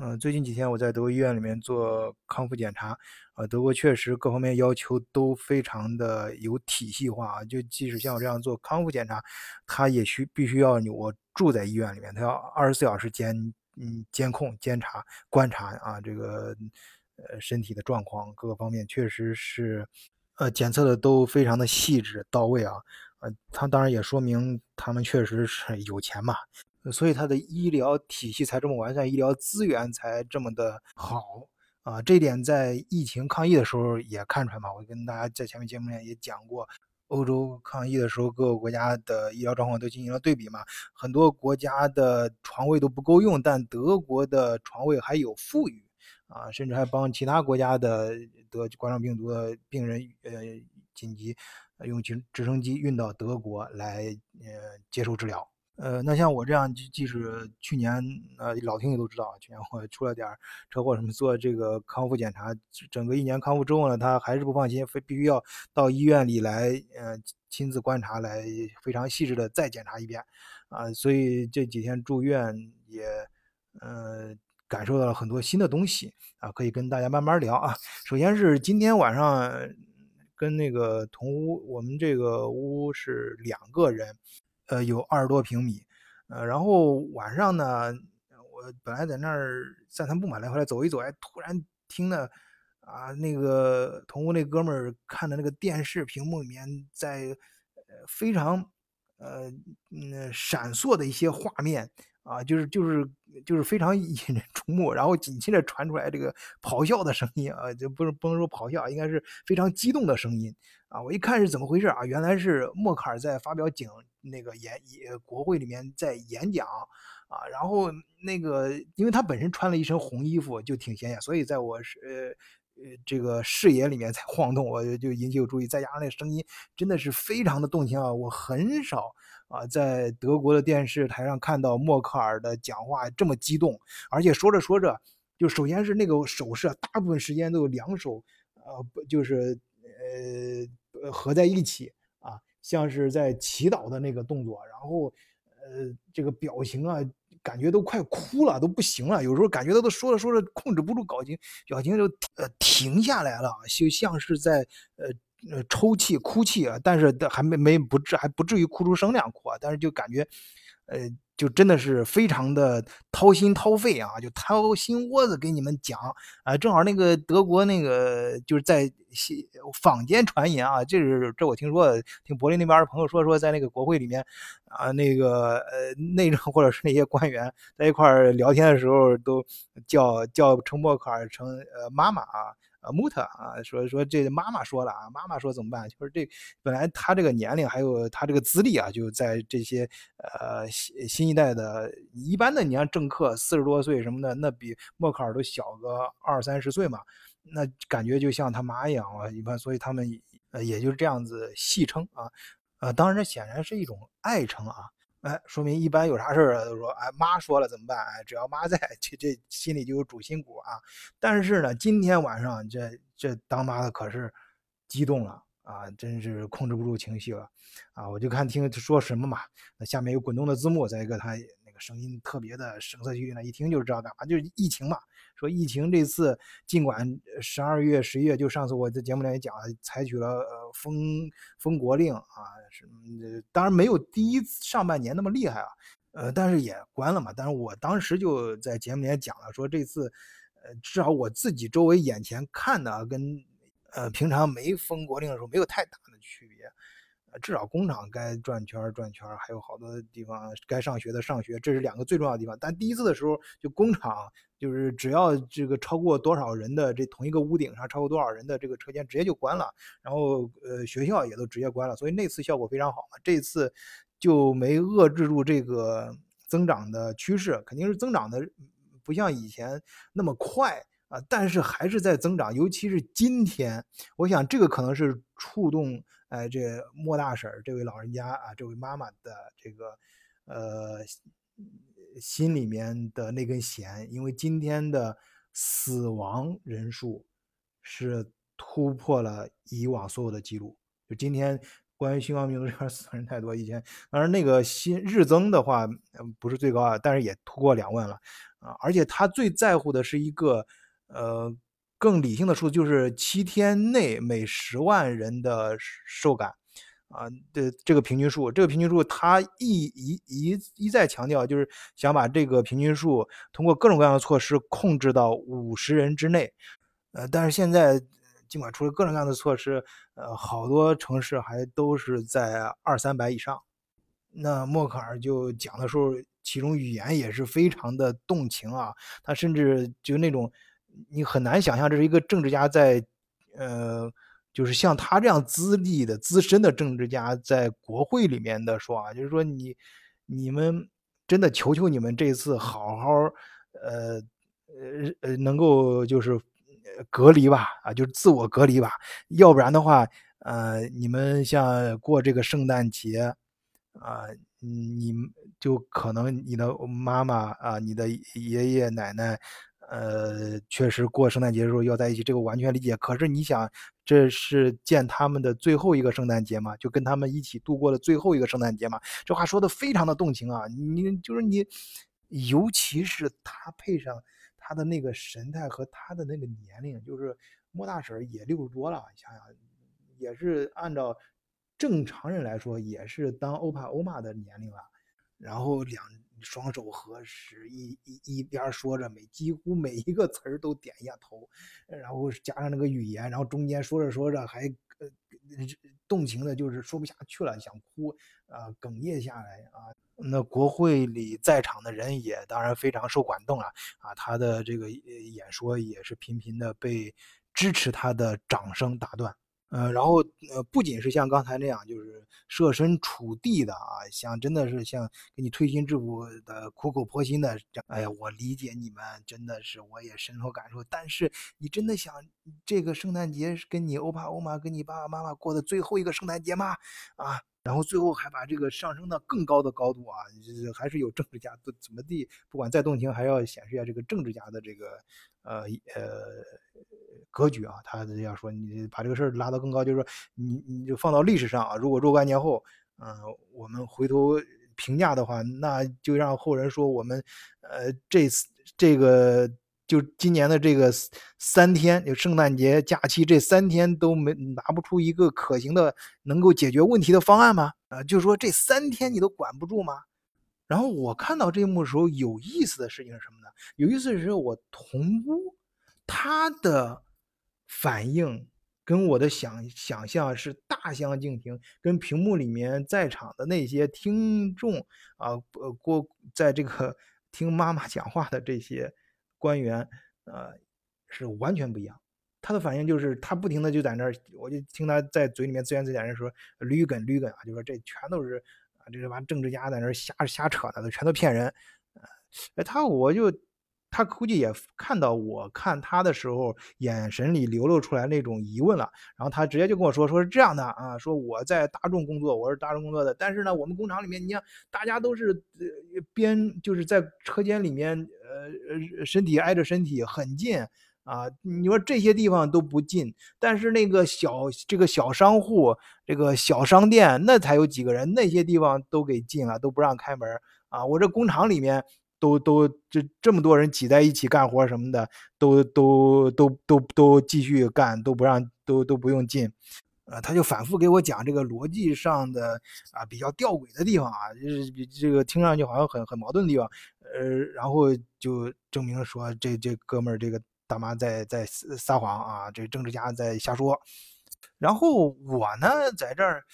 嗯，最近几天我在德国医院里面做康复检查，呃，德国确实各方面要求都非常的有体系化啊。就即使像我这样做康复检查，他也需必须要我住在医院里面，他要二十四小时监嗯监控、监察、观察啊，这个呃身体的状况各个方面确实是呃检测的都非常的细致到位啊。呃，他当然也说明他们确实是有钱嘛。所以它的医疗体系才这么完善，医疗资源才这么的好啊！这点在疫情抗疫的时候也看出来嘛。我跟大家在前面节目里也讲过，欧洲抗疫的时候，各个国家的医疗状况都进行了对比嘛。很多国家的床位都不够用，但德国的床位还有富裕啊，甚至还帮其他国家的得冠状病毒的病人呃紧急用直直升机运到德国来呃接受治疗。呃，那像我这样，即即使去年，呃，老听友都知道啊，去年我出了点车祸什么，做这个康复检查，整个一年康复之后呢，他还是不放心，非必须要到医院里来，呃，亲自观察，来非常细致的再检查一遍，啊，所以这几天住院也，呃，感受到了很多新的东西，啊，可以跟大家慢慢聊啊。首先是今天晚上跟那个同屋，我们这个屋是两个人。呃，有二十多平米，呃，然后晚上呢，我本来在那儿散散步嘛，来回来走一走，哎，突然听的啊，那个同屋那哥们儿看的那个电视屏幕里面在呃非常呃嗯闪烁的一些画面啊，就是就是就是非常引人注目，然后紧接着传出来这个咆哮的声音啊，就不是不能说咆哮，应该是非常激动的声音啊，我一看是怎么回事啊，原来是默克尔在发表警。那个演也国会里面在演讲啊，然后那个因为他本身穿了一身红衣服就挺显眼，所以在我是呃呃这个视野里面在晃动，我就引起我注意。再加上那声音真的是非常的动听啊，我很少啊在德国的电视台上看到默克尔的讲话这么激动，而且说着说着就首先是那个手势，大部分时间都有两手呃不就是呃合在一起啊。像是在祈祷的那个动作，然后，呃，这个表情啊，感觉都快哭了，都不行了。有时候感觉他都说着说着控制不住表情，表情就呃停下来了，就像是在呃呃抽泣、哭泣啊。但是还没没不至还不至于哭出声那样哭啊，但是就感觉，呃。就真的是非常的掏心掏肺啊，就掏心窝子给你们讲啊。正好那个德国那个就是在坊间传言啊，这是这我听说，听柏林那边的朋友说说，在那个国会里面啊，那个呃内政或者是那些官员在一块聊天的时候，都叫叫陈默克尔成呃妈妈啊。啊，穆特啊，说说这妈妈说了啊，妈妈说怎么办？就是这本来他这个年龄还有他这个资历啊，就在这些呃新新一代的一般的，你像政客四十多岁什么的，那比默克尔都小个二三十岁嘛，那感觉就像他妈一样啊，一般，所以他们呃也就是这样子戏称啊，呃，当然这显然是一种爱称啊。哎，说明一般有啥事儿啊，都说哎妈说了怎么办？哎，只要妈在，这这心里就有主心骨啊。但是呢，今天晚上这这当妈的可是激动了啊，真是控制不住情绪了啊！我就看听说什么嘛，那下面有滚动的字幕，再一个他声音特别的声色俱厉，一听就知道干嘛，就是疫情嘛。说疫情这次尽管十二月、十一月，就上次我在节目里也讲了，采取了呃封封国令啊，是当然没有第一上半年那么厉害啊，呃，但是也关了嘛。但是我当时就在节目里也讲了，说这次呃至少我自己周围眼前看的跟呃平常没封国令的时候没有太大的区别。至少工厂该转圈转圈，还有好多地方该上学的上学，这是两个最重要的地方。但第一次的时候，就工厂就是只要这个超过多少人的这同一个屋顶上超过多少人的这个车间，直接就关了。然后呃学校也都直接关了，所以那次效果非常好嘛。这次就没遏制住这个增长的趋势，肯定是增长的不像以前那么快啊，但是还是在增长。尤其是今天，我想这个可能是触动。哎，这莫大婶这位老人家啊，这位妈妈的这个呃心里面的那根弦，因为今天的死亡人数是突破了以往所有的记录。就今天关于新冠病毒这边死人太多，以前当然那个新日增的话不是最高啊，但是也突破两万了啊，而且他最在乎的是一个呃更理性的数字，就是七天内每十万人的受感。啊，的这个平均数，这个平均数，他一一一一再强调，就是想把这个平均数通过各种各样的措施控制到五十人之内。呃，但是现在尽管出了各种各样的措施，呃，好多城市还都是在二三百以上。那默克尔就讲的时候，其中语言也是非常的动情啊，他甚至就那种你很难想象，这是一个政治家在呃。就是像他这样资历的资深的政治家，在国会里面的说啊，就是说你你们真的求求你们这次好好呃呃能够就是隔离吧啊，就是自我隔离吧，要不然的话呃你们像过这个圣诞节啊，你就可能你的妈妈啊，你的爷爷奶奶。呃，确实过圣诞节的时候要在一起，这个完全理解。可是你想，这是见他们的最后一个圣诞节嘛？就跟他们一起度过了最后一个圣诞节嘛？这话说的非常的动情啊！你就是你，尤其是他配上他的那个神态和他的那个年龄，就是莫大婶也六十多了，想想也是按照正常人来说，也是当欧帕欧玛的年龄了。然后两。双手合十，一一一边说着每几乎每一个词儿都点一下头，然后加上那个语言，然后中间说着说着还呃动情的，就是说不下去了，想哭啊，哽咽下来啊。那国会里在场的人也当然非常受感动了啊，他的这个演说也是频频的被支持他的掌声打断。呃，然后呃，不仅是像刚才那样，就是设身处地的啊，想真的是像给你推心置腹的、苦口婆心的，哎呀，我理解你们，真的是我也深有感受。但是你真的想这个圣诞节是跟你欧巴欧妈、跟你爸爸妈妈过的最后一个圣诞节吗？啊，然后最后还把这个上升到更高的高度啊，还是有政治家怎么地，不管再动情，还要显示一下这个政治家的这个呃呃。格局啊，他要说你把这个事儿拉到更高，就是说你你就放到历史上啊，如果若干年后，嗯，我们回头评价的话，那就让后人说我们，呃，这次这个就今年的这个三天，就圣诞节假期这三天都没拿不出一个可行的能够解决问题的方案吗？啊，就是说这三天你都管不住吗？然后我看到这一幕的时候，有意思的事情是什么呢？有意思的是我同屋他的。反应跟我的想想象是大相径庭，跟屏幕里面在场的那些听众啊，呃，过在这个 听妈妈讲话的这些官员，呃，是完全不一样。他的反应就是他不停的就在那儿，我就听他在嘴里面自言自语说驴梗驴梗啊，就说这全都是啊，这帮政治家在那儿瞎瞎扯呢，都全都骗人。哎，他我就。他估计也看到我看他的时候，眼神里流露出来那种疑问了，然后他直接就跟我说：“说是这样的啊，说我在大众工作，我是大众工作的，但是呢，我们工厂里面，你像大家都是呃边就是在车间里面，呃呃身体挨着身体很近啊，你说这些地方都不近，但是那个小这个小商户，这个小商店那才有几个人，那些地方都给禁了，都不让开门啊，我这工厂里面。”都都这这么多人挤在一起干活什么的，都都都都都继续干，都不让都都不用进，呃，他就反复给我讲这个逻辑上的啊比较吊诡的地方啊，就是这个听上去好像很很矛盾的地方，呃，然后就证明说这这哥们儿这个大妈在在撒谎啊，这政治家在瞎说，然后我呢在这儿。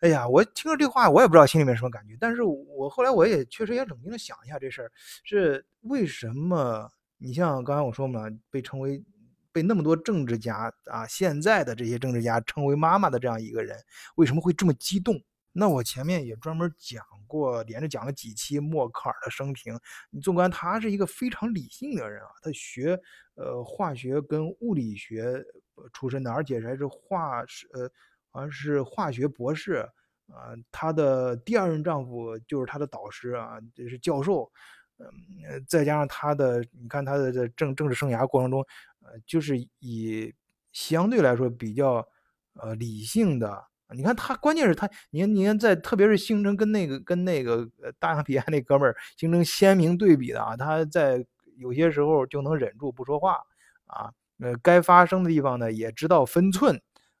哎呀，我听了这话，我也不知道心里面什么感觉。但是我后来我也确实也冷静的想一下这事儿，是为什么？你像刚才我说嘛，被称为被那么多政治家啊，现在的这些政治家称为妈妈的这样一个人，为什么会这么激动？那我前面也专门讲过，连着讲了几期默克尔的生平。你纵观他是一个非常理性的人啊，他学呃化学跟物理学出身的，而且还是化是呃。好像是化学博士，啊，她的第二任丈夫就是她的导师啊，这是教授，嗯，再加上她的，你看她的这政政治生涯过程中，呃，就是以相对来说比较呃理性的。你看他，关键是他，你看，你看，在特别是形成跟那个跟那个大洋彼岸那哥们儿形成鲜明对比的啊，他在有些时候就能忍住不说话啊，呃，该发声的地方呢也知道分寸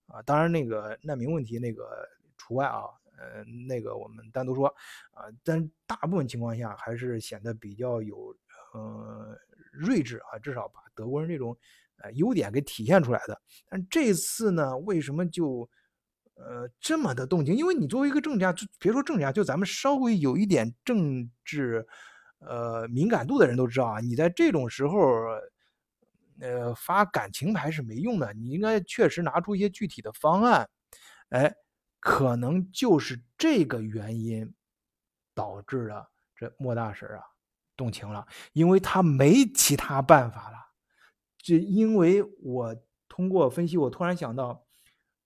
啊。当然，那个难民问题那个除外啊，呃，那个我们单独说啊，但大部分情况下还是显得比较有呃睿智啊，至少把德国人这种呃优点给体现出来的。但这次呢，为什么就？呃，这么的动静，因为你作为一个政治家，就别说政治家，就咱们稍微有一点政治，呃，敏感度的人都知道啊，你在这种时候，呃，发感情牌是没用的，你应该确实拿出一些具体的方案。哎，可能就是这个原因导致了这莫大婶啊动情了，因为他没其他办法了。这因为我通过分析，我突然想到。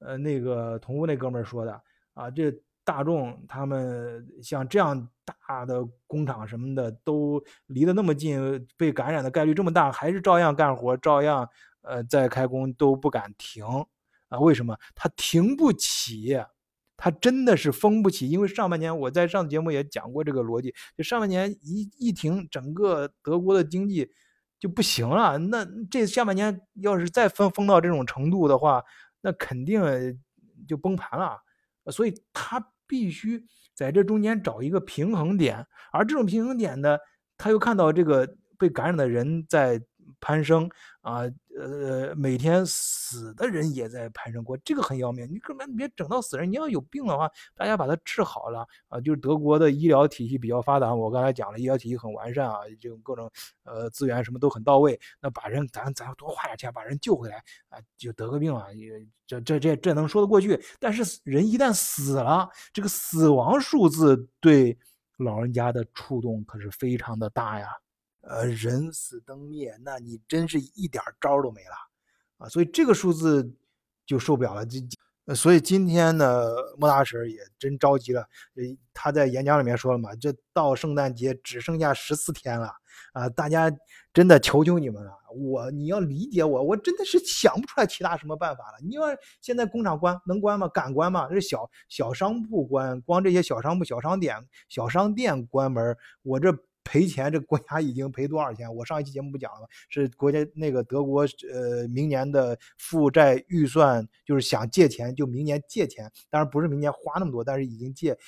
呃，那个同屋那哥们儿说的啊，这大众他们像这样大的工厂什么的都离得那么近，被感染的概率这么大，还是照样干活，照样呃在开工都不敢停啊？为什么？他停不起，他真的是封不起。因为上半年我在上次节目也讲过这个逻辑，就上半年一一停，整个德国的经济就不行了。那这下半年要是再封封到这种程度的话，那肯定就崩盘了，所以他必须在这中间找一个平衡点，而这种平衡点呢，他又看到这个被感染的人在。攀升啊，呃每天死的人也在攀升过，这个很要命。你根本别整到死人。你要有病的话，大家把它治好了啊。就是德国的医疗体系比较发达，我刚才讲了，医疗体系很完善啊，这种各种呃资源什么都很到位。那把人咱咱多花点钱把人救回来啊，就得个病啊，也这这这这能说得过去。但是人一旦死了，这个死亡数字对老人家的触动可是非常的大呀。呃，人死灯灭，那你真是一点招都没了啊！所以这个数字就受不了了。这，所以今天呢，莫大婶也真着急了。呃，他在演讲里面说了嘛，这到圣诞节只剩下十四天了啊！大家真的求求你们了，我你要理解我，我真的是想不出来其他什么办法了。你要现在工厂关能关吗？敢关吗？这小小商铺关，光这些小商铺、小商店、小商店关门，我这。赔钱，这国家已经赔多少钱？我上一期节目不讲了吗？是国家那个德国，呃，明年的负债预算就是想借钱，就明年借钱，当然不是明年花那么多，但是已经借，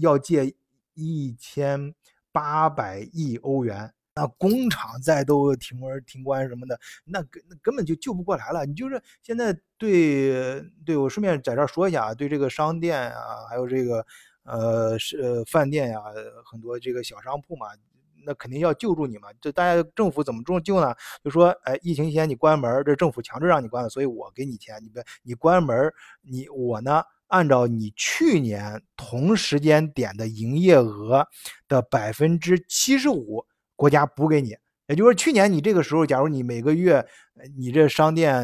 要借一千八百亿欧元。那工厂再都停而停关什么的，那根那根本就救不过来了。你就是现在对对我顺便在这儿说一下啊，对这个商店啊，还有这个呃是饭店呀，很多这个小商铺嘛。那肯定要救助你嘛，这大家政府怎么这么救呢？就说，哎，疫情期间你关门，这政府强制让你关了，所以我给你钱，你别你关门，你我呢按照你去年同时间点的营业额的百分之七十五，国家补给你。也就是说，去年你这个时候，假如你每个月，你这商店，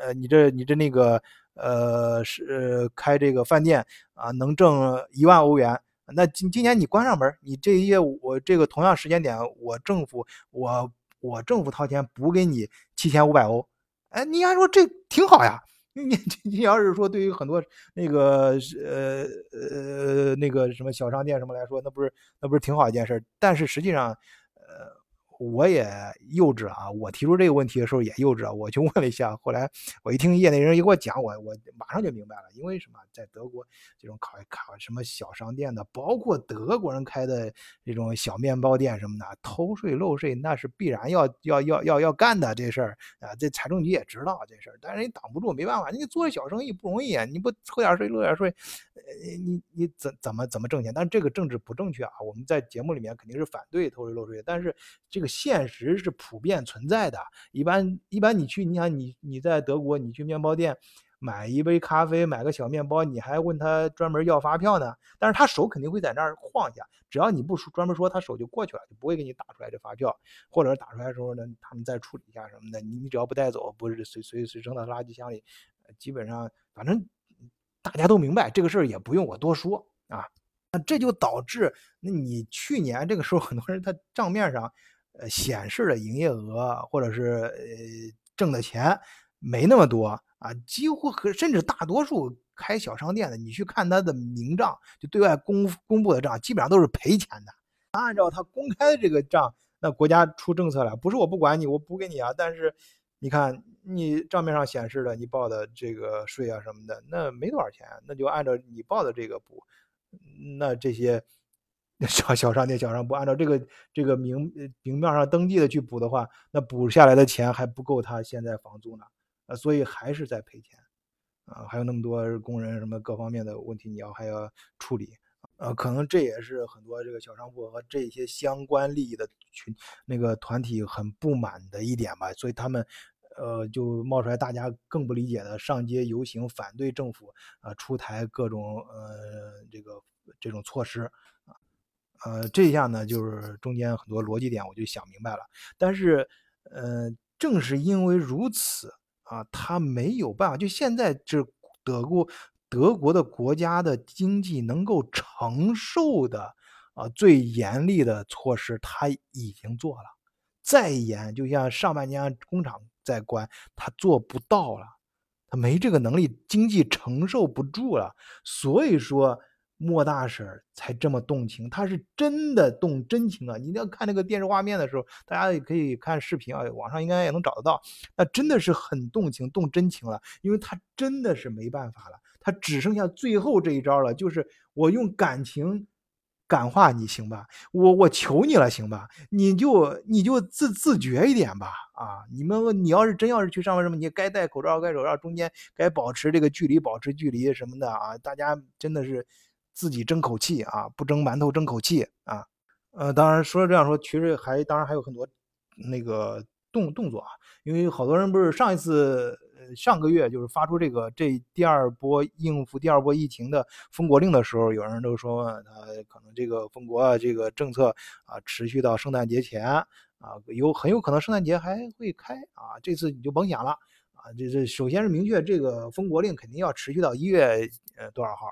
呃，你这你这那个，呃，是呃开这个饭店啊，能挣一万欧元。那今今年你关上门，你这一业务我这个同样时间点，我政府我我政府掏钱补给你七千五百欧，哎，你还说这挺好呀？你你要是说对于很多那个呃呃那个什么小商店什么来说，那不是那不是挺好一件事？但是实际上，呃。我也幼稚啊！我提出这个问题的时候也幼稚啊！我就 问了一下，后来我一听业内人一给我讲，我我马上就明白了。因为什么？在德国这种考考什么小商店的，包括德国人开的这种小面包店什么的，偷税漏税那是必然要要要要要干的这事儿啊！这财政局也知道这事儿，但是你挡不住，没办法，你做小生意不容易啊，你不偷点税漏点税，呃，你你怎怎么怎么挣钱？但是这个政治不正确啊！我们在节目里面肯定是反对偷税漏税，但是这个。现实是普遍存在的。一般一般，你去，你想你你在德国，你去面包店买一杯咖啡，买个小面包，你还问他专门要发票呢？但是他手肯定会在那儿晃一下，只要你不说专门说，他手就过去了，就不会给你打出来这发票。或者打出来的时候呢，他们再处理一下什么的。你你只要不带走，不是随随随扔到垃圾箱里，基本上反正大家都明白这个事儿，也不用我多说啊。那这就导致，那你去年这个时候，很多人他账面上。呃，显示的营业额或者是呃挣的钱没那么多啊，几乎和甚至大多数开小商店的，你去看他的明账，就对外公公布的账，基本上都是赔钱的。按照他公开的这个账，那国家出政策了，不是我不管你，我补给你啊。但是你看你账面上显示的，你报的这个税啊什么的，那没多少钱，那就按照你报的这个补。那这些小小商店、小商铺按照这个这个明明面上登记的去补的话，那补下来的钱还不够他现在房租呢。啊，所以还是在赔钱，啊，还有那么多工人什么各方面的问题，你要还要处理，呃，可能这也是很多这个小商铺和这些相关利益的群那个团体很不满的一点吧，所以他们，呃，就冒出来大家更不理解的上街游行反对政府啊出台各种呃这个这种措施，啊，呃，这一下呢就是中间很多逻辑点我就想明白了，但是，呃，正是因为如此。啊，他没有办法，就现在这德国德国的国家的经济能够承受的啊最严厉的措施，他已经做了。再严，就像上半年工厂在关，他做不到了，他没这个能力，经济承受不住了。所以说。莫大婶才这么动情，他是真的动真情啊！你要看那个电视画面的时候，大家也可以看视频啊，网上应该也能找得到。那真的是很动情，动真情了，因为他真的是没办法了，他只剩下最后这一招了，就是我用感情感化你，行吧？我我求你了，行吧？你就你就自自觉一点吧，啊！你们你要是真要是去上班什么，你该戴口罩，该口罩，中间该保持这个距离，保持距离什么的啊！大家真的是。自己争口气啊，不争馒头争口气啊，呃，当然说这样说，其实还当然还有很多那个动动作啊，因为好多人不是上一次呃上个月就是发出这个这第二波应付第二波疫情的封国令的时候，有人都说他可能这个封国啊这个政策啊持续到圣诞节前啊，有很有可能圣诞节还会开啊，这次你就甭想了啊，这这首先是明确这个封国令肯定要持续到一月呃多少号。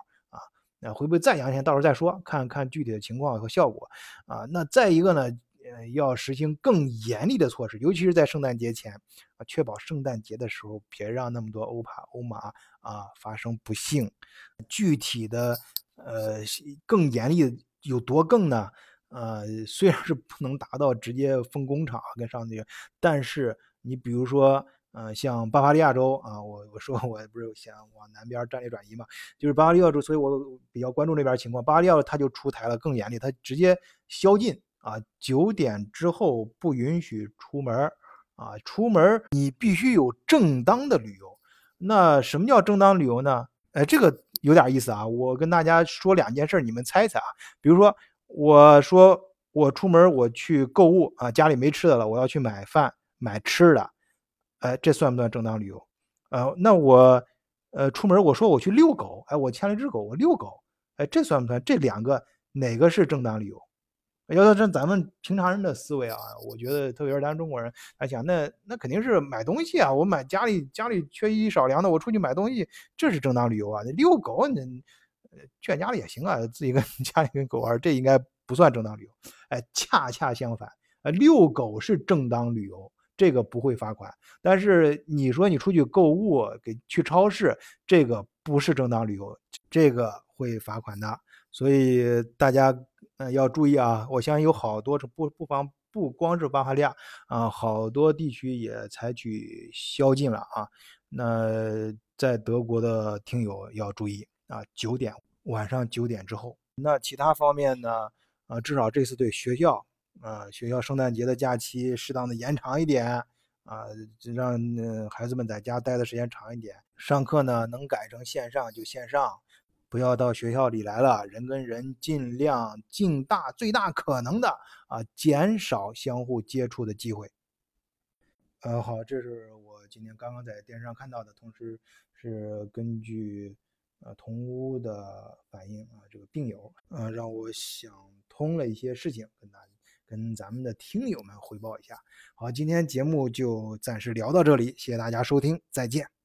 那会不会再阳线？到时候再说，看看具体的情况和效果啊。那再一个呢，呃，要实行更严厉的措施，尤其是在圣诞节前啊，确保圣诞节的时候别让那么多欧帕欧马啊发生不幸。具体的呃更严厉有多更呢？呃，虽然是不能达到直接封工厂跟上那个，但是你比如说。嗯，像巴伐利亚州啊，我我说我不是想往南边战略转移嘛，就是巴伐利亚州，所以我比较关注那边情况。巴伐利亚他就出台了更严厉，他直接宵禁啊，九点之后不允许出门啊，出门你必须有正当的旅游。那什么叫正当旅游呢？哎，这个有点意思啊，我跟大家说两件事，你们猜猜啊。比如说，我说我出门我去购物啊，家里没吃的了，我要去买饭买吃的。哎，这算不算正当理由？呃，那我，呃，出门我说我去遛狗，哎，我牵了只狗，我遛狗，哎，这算不算？这两个哪个是正当理由？要说这咱们平常人的思维啊，我觉得特别是咱中国人来讲，那那肯定是买东西啊，我买家里家里缺衣少粮的，我出去买东西，这是正当理由啊。遛狗，你劝家里也行啊，自己跟 家里跟狗玩，这应该不算正当理由。哎，恰恰相反，呃，遛狗是正当理由。这个不会罚款，但是你说你出去购物，给去超市，这个不是正当理由，这个会罚款的。所以大家嗯要注意啊！我相信有好多不不妨不光是巴伐利亚啊，好多地区也采取宵禁了啊。那在德国的听友要注意啊，九点晚上九点之后。那其他方面呢？啊，至少这次对学校。啊，学校圣诞节的假期适当的延长一点啊，让孩子们在家待的时间长一点。上课呢，能改成线上就线上，不要到学校里来了。人跟人尽量尽大最大可能的啊，减少相互接触的机会。呃，好，这是我今天刚刚在电视上看到的，同时是根据呃同屋的反应啊，这个病友啊，让我想通了一些事情，跟大家。跟咱们的听友们汇报一下。好，今天节目就暂时聊到这里，谢谢大家收听，再见。